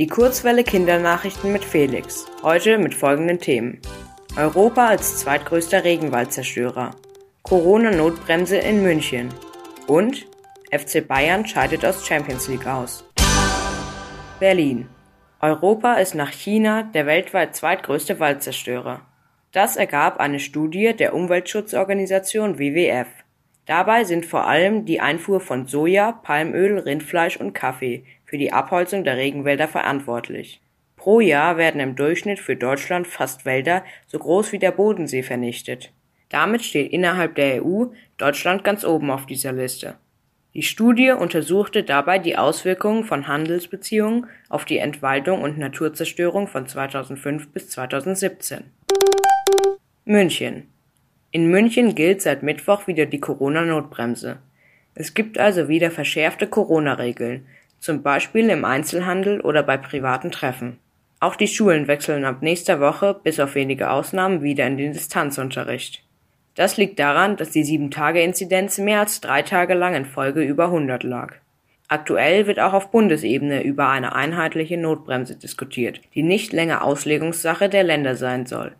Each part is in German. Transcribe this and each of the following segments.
Die Kurzwelle Kindernachrichten mit Felix. Heute mit folgenden Themen. Europa als zweitgrößter Regenwaldzerstörer. Corona-Notbremse in München. Und FC Bayern scheidet aus Champions League aus. Berlin. Europa ist nach China der weltweit zweitgrößte Waldzerstörer. Das ergab eine Studie der Umweltschutzorganisation WWF. Dabei sind vor allem die Einfuhr von Soja, Palmöl, Rindfleisch und Kaffee für die Abholzung der Regenwälder verantwortlich. Pro Jahr werden im Durchschnitt für Deutschland fast Wälder so groß wie der Bodensee vernichtet. Damit steht innerhalb der EU Deutschland ganz oben auf dieser Liste. Die Studie untersuchte dabei die Auswirkungen von Handelsbeziehungen auf die Entwaldung und Naturzerstörung von 2005 bis 2017. München in München gilt seit Mittwoch wieder die Corona-Notbremse. Es gibt also wieder verschärfte Corona-Regeln, zum Beispiel im Einzelhandel oder bei privaten Treffen. Auch die Schulen wechseln ab nächster Woche bis auf wenige Ausnahmen wieder in den Distanzunterricht. Das liegt daran, dass die 7-Tage-Inzidenz mehr als drei Tage lang in Folge über 100 lag. Aktuell wird auch auf Bundesebene über eine einheitliche Notbremse diskutiert, die nicht länger Auslegungssache der Länder sein soll.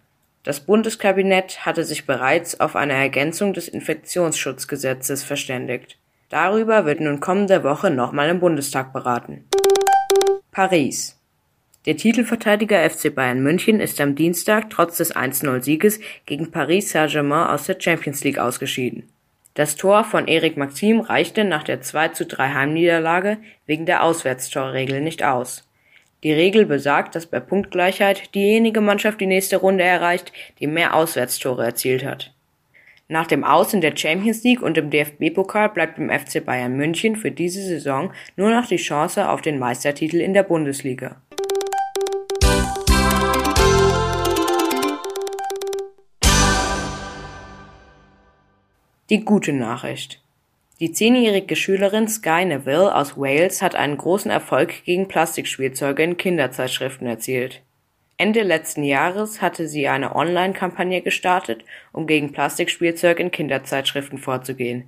Das Bundeskabinett hatte sich bereits auf eine Ergänzung des Infektionsschutzgesetzes verständigt. Darüber wird nun kommende Woche nochmal im Bundestag beraten. Paris. Der Titelverteidiger FC Bayern München ist am Dienstag trotz des 1-0-Sieges gegen Paris Saint-Germain aus der Champions League ausgeschieden. Das Tor von Erik Maxim reichte nach der 2-3 Heimniederlage wegen der Auswärtstorregel nicht aus. Die Regel besagt, dass bei Punktgleichheit diejenige Mannschaft die nächste Runde erreicht, die mehr Auswärtstore erzielt hat. Nach dem Aus in der Champions League und im DFB-Pokal bleibt dem FC Bayern München für diese Saison nur noch die Chance auf den Meistertitel in der Bundesliga. Die gute Nachricht. Die zehnjährige Schülerin Sky Neville aus Wales hat einen großen Erfolg gegen Plastikspielzeuge in Kinderzeitschriften erzielt. Ende letzten Jahres hatte sie eine Online-Kampagne gestartet, um gegen Plastikspielzeug in Kinderzeitschriften vorzugehen.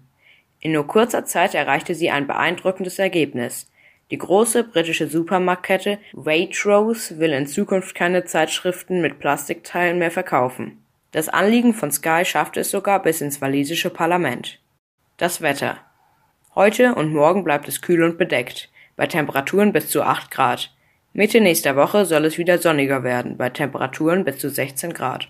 In nur kurzer Zeit erreichte sie ein beeindruckendes Ergebnis. Die große britische Supermarktkette Waitrose will in Zukunft keine Zeitschriften mit Plastikteilen mehr verkaufen. Das Anliegen von Sky schaffte es sogar bis ins walisische Parlament. Das Wetter. Heute und morgen bleibt es kühl und bedeckt, bei Temperaturen bis zu 8 Grad. Mitte nächster Woche soll es wieder sonniger werden, bei Temperaturen bis zu 16 Grad